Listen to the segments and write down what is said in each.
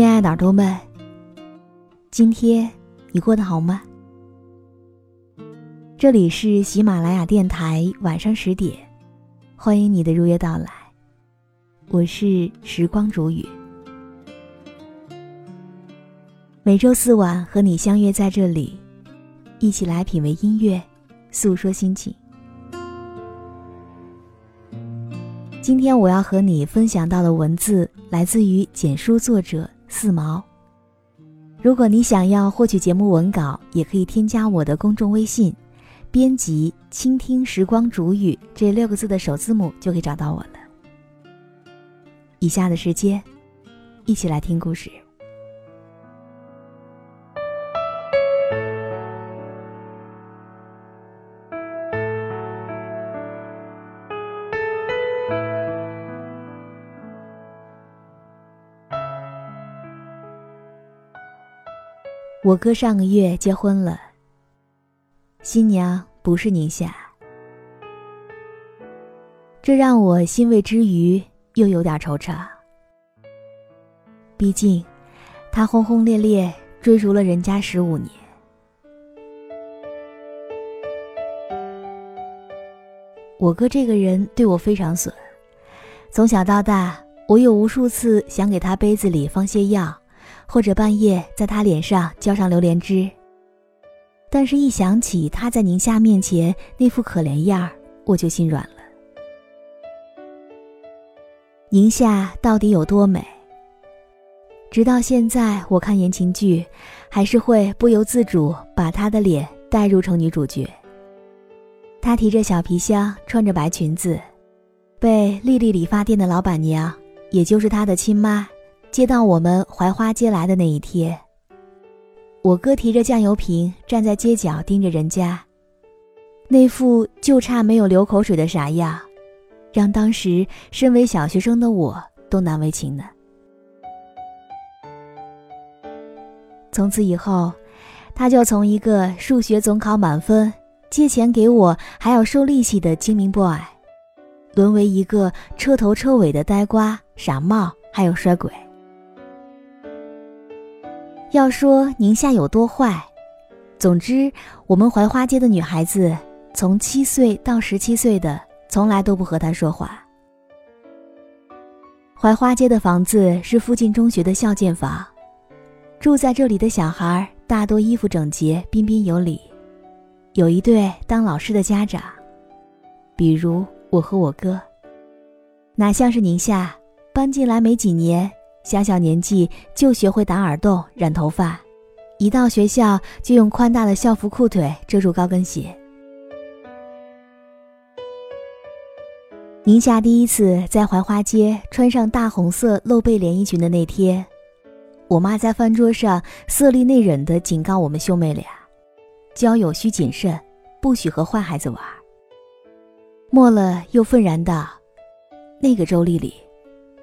亲爱的耳朵们，今天你过得好吗？这里是喜马拉雅电台，晚上十点，欢迎你的如约到来。我是时光煮雨，每周四晚和你相约在这里，一起来品味音乐，诉说心情。今天我要和你分享到的文字来自于简书作者。四毛。如果你想要获取节目文稿，也可以添加我的公众微信，编辑“倾听时光煮雨”这六个字的首字母，就可以找到我了。以下的时间，一起来听故事。我哥上个月结婚了，新娘不是宁夏，这让我欣慰之余又有点惆怅。毕竟，他轰轰烈烈追逐了人家十五年。我哥这个人对我非常损，从小到大，我有无数次想给他杯子里放些药。或者半夜在他脸上浇上榴莲汁，但是，一想起他在宁夏面前那副可怜样儿，我就心软了。宁夏到底有多美？直到现在，我看言情剧，还是会不由自主把她的脸代入成女主角。她提着小皮箱，穿着白裙子，被丽丽理发店的老板娘，也就是她的亲妈。接到我们槐花街来的那一天，我哥提着酱油瓶站在街角盯着人家，那副就差没有流口水的傻样，让当时身为小学生的我都难为情呢。从此以后，他就从一个数学总考满分、借钱给我还要收利息的精明 boy，沦为一个彻头彻尾的呆瓜、傻帽还有衰鬼。要说宁夏有多坏，总之，我们槐花街的女孩子从七岁到十七岁的，从来都不和他说话。槐花街的房子是附近中学的校建房，住在这里的小孩大多衣服整洁、彬彬有礼，有一对当老师的家长，比如我和我哥，哪像是宁夏搬进来没几年。小小年纪就学会打耳洞、染头发，一到学校就用宽大的校服裤腿遮住高跟鞋。宁夏第一次在槐花街穿上大红色露背连衣裙的那天，我妈在饭桌上色厉内荏地警告我们兄妹俩：交友需谨慎，不许和坏孩子玩。末了又愤然道：“那个周丽丽。”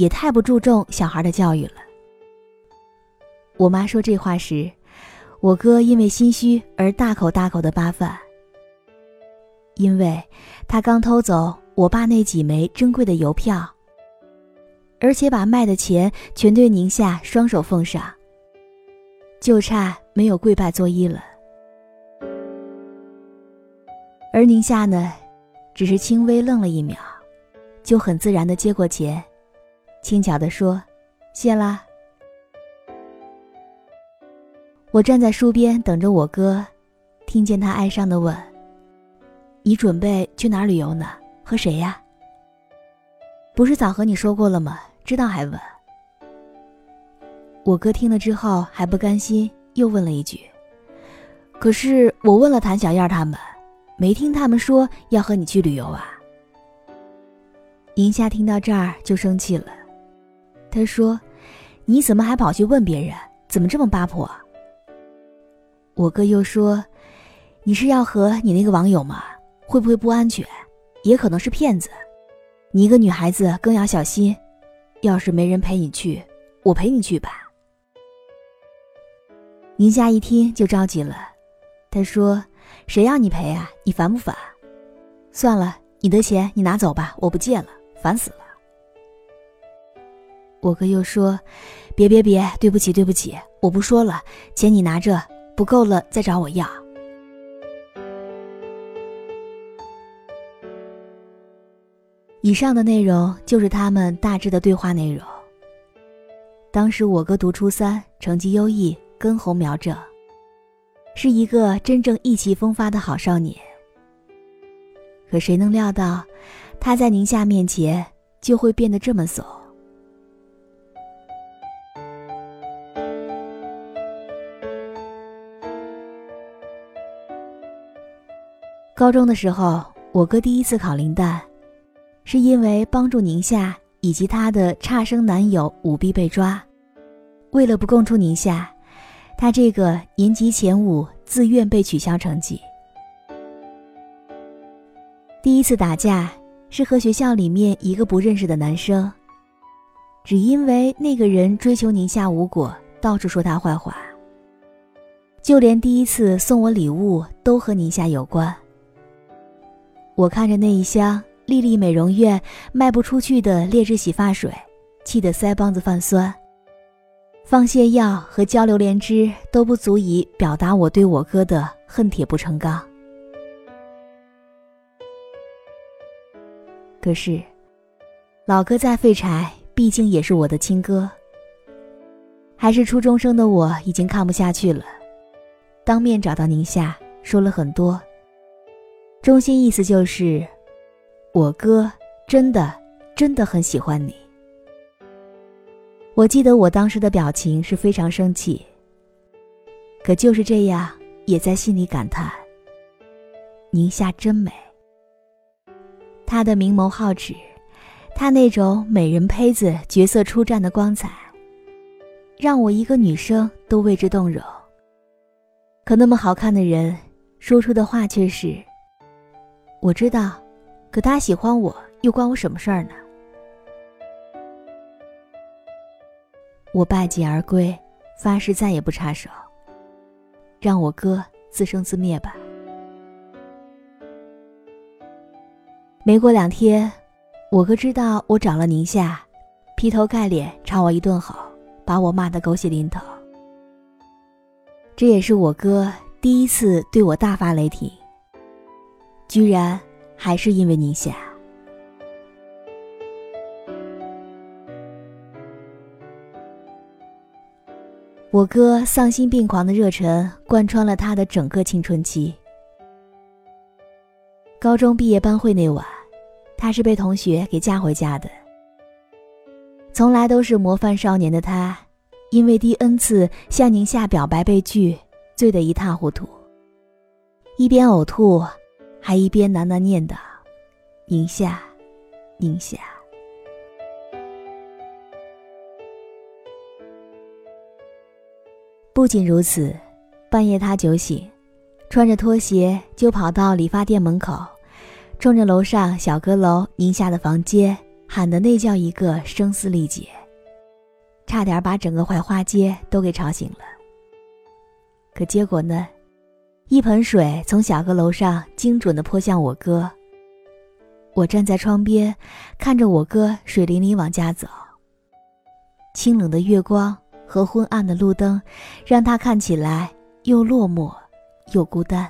也太不注重小孩的教育了。我妈说这话时，我哥因为心虚而大口大口的扒饭，因为他刚偷走我爸那几枚珍贵的邮票，而且把卖的钱全对宁夏双手奉上，就差没有跪拜作揖了。而宁夏呢，只是轻微愣了一秒，就很自然的接过钱，轻巧的说：“谢啦。”我站在书边等着我哥，听见他哀伤的问：“你准备去哪旅游呢？和谁呀？”不是早和你说过了吗？知道还问。我哥听了之后还不甘心，又问了一句：“可是我问了谭小燕他们，没听他们说要和你去旅游啊。”宁夏听到这儿就生气了，他说：“你怎么还跑去问别人？怎么这么八婆？”我哥又说：“你是要和你那个网友吗？会不会不安全？也可能是骗子。你一个女孩子更要小心。要是没人陪你去，我陪你去吧。”宁夏一听就着急了，他说：“谁要你陪啊？你烦不烦？算了，你的钱你拿走吧，我不借了，烦死了。”我哥又说：“别别别，对不起对不起，我不说了，钱你拿着。”不够了，再找我要。以上的内容就是他们大致的对话内容。当时我哥读初三，成绩优异，根红苗正，是一个真正意气风发的好少年。可谁能料到，他在宁夏面前就会变得这么怂？高中的时候，我哥第一次考林丹，是因为帮助宁夏以及他的差生男友舞弊被抓。为了不供出宁夏，他这个年级前五自愿被取消成绩。第一次打架是和学校里面一个不认识的男生，只因为那个人追求宁夏无果，到处说他坏话。就连第一次送我礼物都和宁夏有关。我看着那一箱丽丽美容院卖不出去的劣质洗发水，气得腮帮子泛酸。放泻药和浇榴莲汁都不足以表达我对我哥的恨铁不成钢。可是，老哥再废柴，毕竟也是我的亲哥。还是初中生的我已经看不下去了，当面找到宁夏，说了很多。中心意思就是，我哥真的真的很喜欢你。我记得我当时的表情是非常生气，可就是这样，也在心里感叹：宁夏真美。她的明眸皓齿，她那种美人胚子角色出战的光彩，让我一个女生都为之动容。可那么好看的人，说出的话却是。我知道，可他喜欢我，又关我什么事儿呢？我败绩而归，发誓再也不插手，让我哥自生自灭吧。没过两天，我哥知道我找了宁夏，劈头盖脸朝我一顿吼，把我骂得狗血淋头。这也是我哥第一次对我大发雷霆。居然还是因为宁夏。我哥丧心病狂的热忱贯穿了他的整个青春期。高中毕业班会那晚，他是被同学给架回家的。从来都是模范少年的他，因为第 N 次向宁夏表白被拒，醉得一塌糊涂，一边呕吐。还一边喃喃念叨：“宁夏，宁夏。”不仅如此，半夜他酒醒，穿着拖鞋就跑到理发店门口，冲着楼上小阁楼宁夏的房间喊的那叫一个声嘶力竭，差点把整个槐花街都给吵醒了。可结果呢？一盆水从小阁楼上精准地泼向我哥。我站在窗边看着我哥水淋淋往家走。清冷的月光和昏暗的路灯让他看起来又落寞又孤单。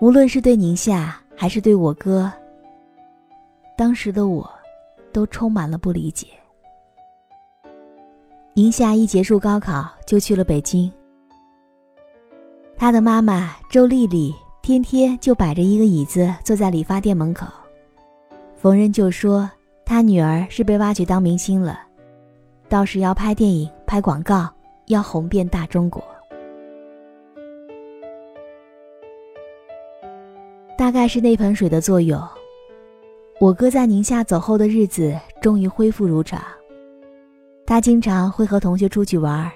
无论是对宁夏还是对我哥当时的我都充满了不理解。宁夏一结束高考就去了北京，他的妈妈周丽丽天天就摆着一个椅子坐在理发店门口，逢人就说他女儿是被挖去当明星了，到时要拍电影、拍广告，要红遍大中国。大概是那盆水的作用，我哥在宁夏走后的日子终于恢复如常。他经常会和同学出去玩，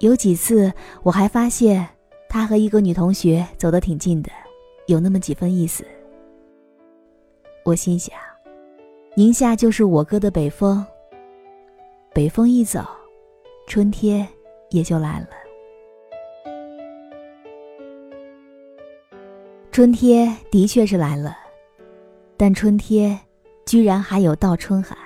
有几次我还发现他和一个女同学走得挺近的，有那么几分意思。我心想，宁夏就是我哥的北风，北风一走，春天也就来了。春天的确是来了，但春天居然还有倒春寒。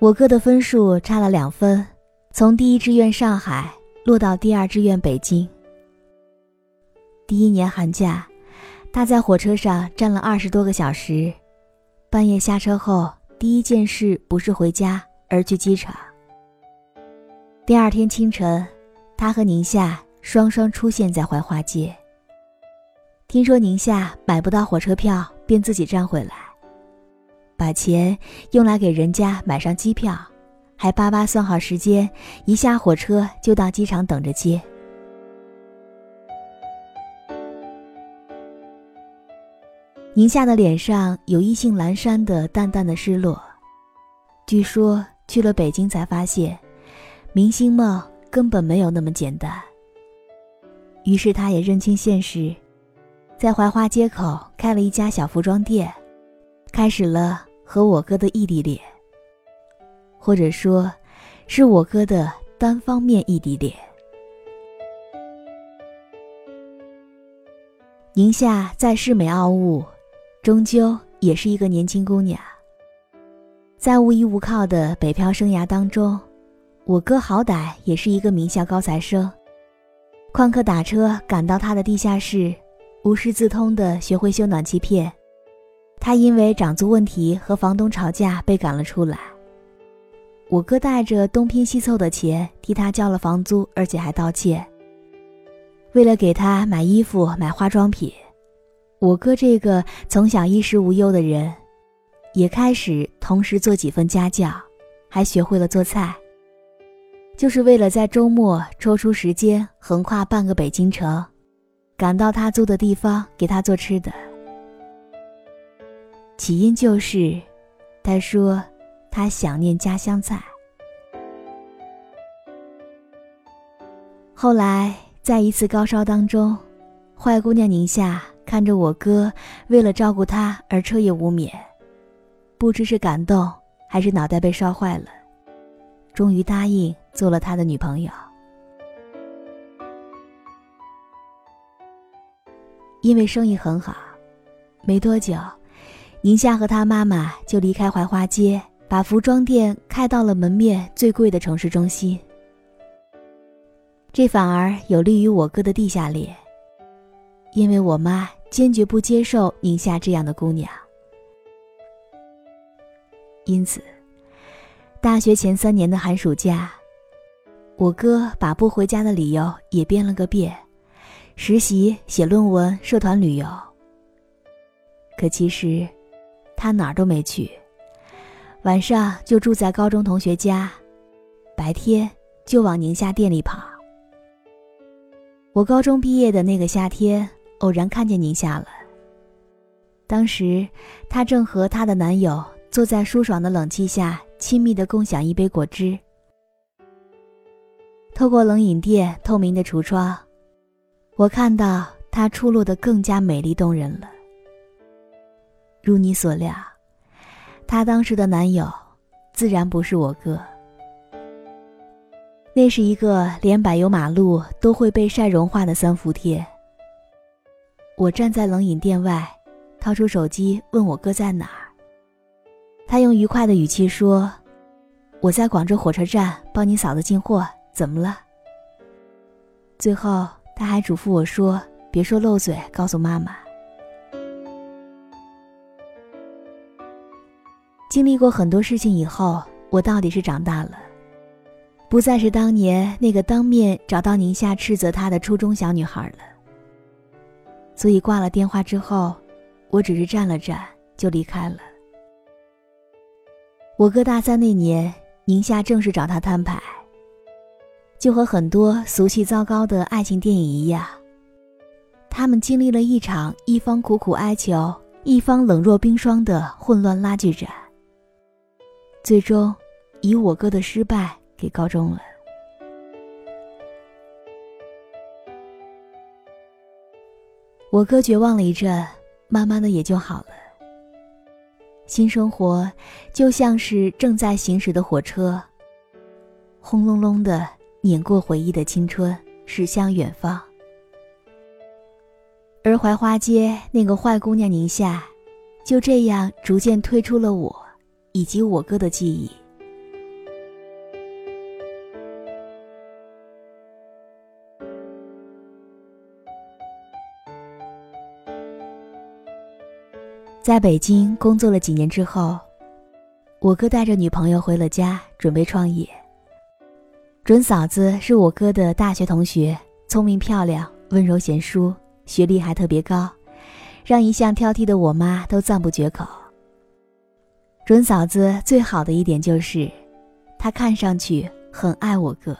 我哥的分数差了两分，从第一志愿上海落到第二志愿北京。第一年寒假，他在火车上站了二十多个小时，半夜下车后，第一件事不是回家，而去机场。第二天清晨，他和宁夏双双出现在怀化街。听说宁夏买不到火车票，便自己站回来，把钱用来给人家买上机票，还巴巴算好时间，一下火车就到机场等着接。宁夏的脸上有意兴阑珊的淡淡的失落，据说去了北京才发现，明星梦根本没有那么简单。于是他也认清现实。在槐花街口开了一家小服装店，开始了和我哥的异地恋，或者说，是我哥的单方面异地恋。宁夏在世美傲物，终究也是一个年轻姑娘。在无依无靠的北漂生涯当中，我哥好歹也是一个名校高材生，旷课打车赶到他的地下室。无师自通的学会修暖气片，他因为涨租问题和房东吵架被赶了出来。我哥带着东拼西凑的钱替他交了房租，而且还道歉。为了给他买衣服、买化妆品，我哥这个从小衣食无忧的人，也开始同时做几份家教，还学会了做菜，就是为了在周末抽出时间横跨半个北京城。赶到他租的地方给他做吃的，起因就是，他说他想念家乡菜。后来在一次高烧当中，坏姑娘宁夏看着我哥为了照顾她而彻夜无眠，不知是感动还是脑袋被烧坏了，终于答应做了他的女朋友。因为生意很好，没多久，宁夏和他妈妈就离开槐花街，把服装店开到了门面最贵的城市中心。这反而有利于我哥的地下恋，因为我妈坚决不接受宁夏这样的姑娘。因此，大学前三年的寒暑假，我哥把不回家的理由也编了个遍。实习、写论文、社团旅游。可其实，他哪儿都没去，晚上就住在高中同学家，白天就往宁夏店里跑。我高中毕业的那个夏天，偶然看见宁夏了。当时，她正和她的男友坐在舒爽的冷气下，亲密的共享一杯果汁。透过冷饮店透明的橱窗。我看到她出落的更加美丽动人了。如你所料，她当时的男友自然不是我哥。那是一个连柏油马路都会被晒融化的三伏天。我站在冷饮店外，掏出手机问我哥在哪儿。他用愉快的语气说：“我在广州火车站帮你嫂子进货，怎么了？”最后。他还嘱咐我说：“别说漏嘴告诉妈妈。经历过很多事情以后，我到底是长大了，不再是当年那个当面找到宁夏斥责他的初中小女孩了。所以挂了电话之后，我只是站了站就离开了。我哥大三那年，宁夏正式找他摊牌，就和很多俗气糟糕的爱情电影一样，他们经历了一场一方苦苦哀求，一方冷若冰霜的混乱拉锯战。最终，以我哥的失败给告终了。我哥绝望了一阵，慢慢的也就好了。新生活就像是正在行驶的火车，轰隆隆的碾过回忆的青春，驶向远方。而槐花街那个坏姑娘宁夏，就这样逐渐退出了我。以及我哥的记忆，在北京工作了几年之后，我哥带着女朋友回了家，准备创业。准嫂子是我哥的大学同学，聪明漂亮，温柔贤淑，学历还特别高，让一向挑剔的我妈都赞不绝口。准嫂子最好的一点就是，她看上去很爱我哥。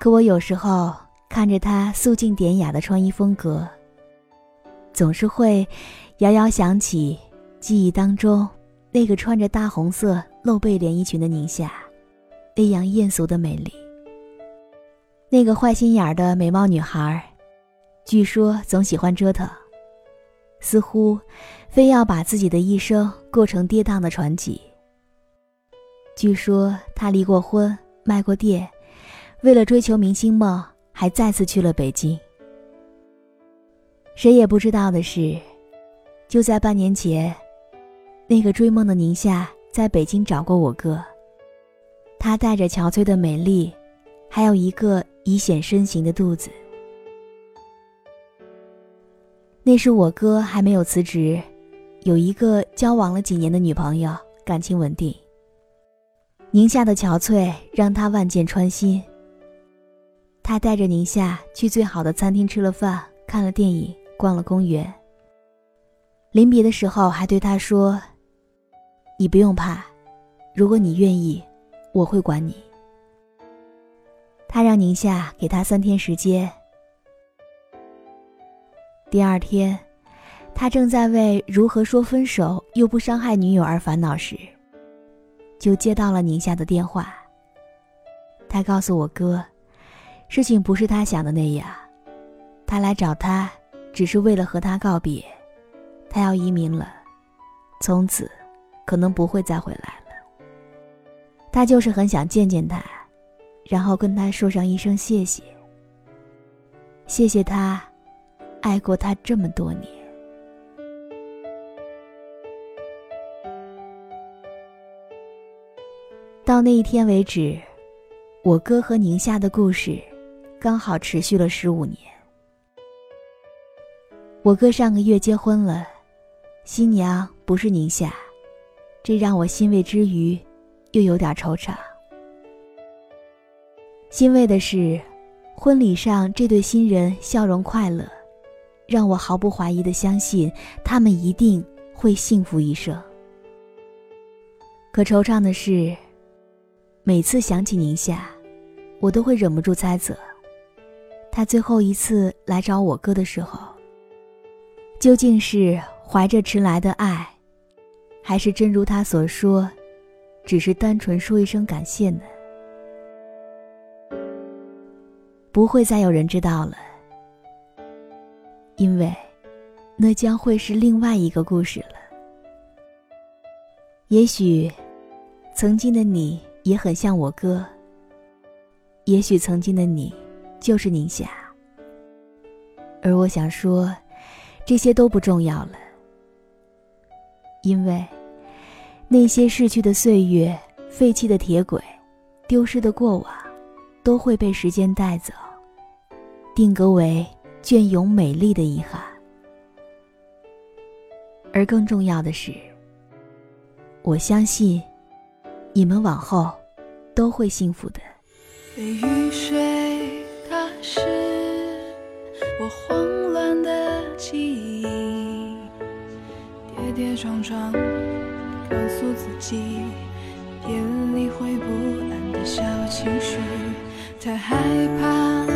可我有时候看着她素净典雅的穿衣风格，总是会遥遥想起记忆当中那个穿着大红色露背连衣裙的宁夏，那样艳俗的美丽。那个坏心眼儿的美貌女孩，据说总喜欢折腾。似乎，非要把自己的一生过成跌宕的传奇。据说他离过婚，卖过店，为了追求明星梦，还再次去了北京。谁也不知道的是，就在半年前，那个追梦的宁夏在北京找过我哥。他带着憔悴的美丽，还有一个已显身形的肚子。那是我哥还没有辞职，有一个交往了几年的女朋友，感情稳定。宁夏的憔悴让他万箭穿心。他带着宁夏去最好的餐厅吃了饭，看了电影，逛了公园。临别的时候还对他说：“你不用怕，如果你愿意，我会管你。”他让宁夏给他三天时间。第二天，他正在为如何说分手又不伤害女友而烦恼时，就接到了宁夏的电话。他告诉我哥，事情不是他想的那样，他来找他只是为了和他告别，他要移民了，从此可能不会再回来了。他就是很想见见他，然后跟他说上一声谢谢，谢谢他。爱过他这么多年，到那一天为止，我哥和宁夏的故事刚好持续了十五年。我哥上个月结婚了，新娘不是宁夏，这让我欣慰之余，又有点惆怅。欣慰的是，婚礼上这对新人笑容快乐。让我毫不怀疑的相信，他们一定会幸福一生。可惆怅的是，每次想起宁夏，我都会忍不住猜测，他最后一次来找我哥的时候，究竟是怀着迟来的爱，还是真如他所说，只是单纯说一声感谢呢？不会再有人知道了。因为，那将会是另外一个故事了。也许，曾经的你也很像我哥。也许曾经的你，就是宁夏。而我想说，这些都不重要了。因为，那些逝去的岁月、废弃的铁轨、丢失的过往，都会被时间带走。定格为隽永美丽的遗憾。而更重要的是，我相信你们往后都会幸福的。被雨水打湿我慌乱的记忆，跌跌撞撞告诉自己，别理会不安的小情绪，太害怕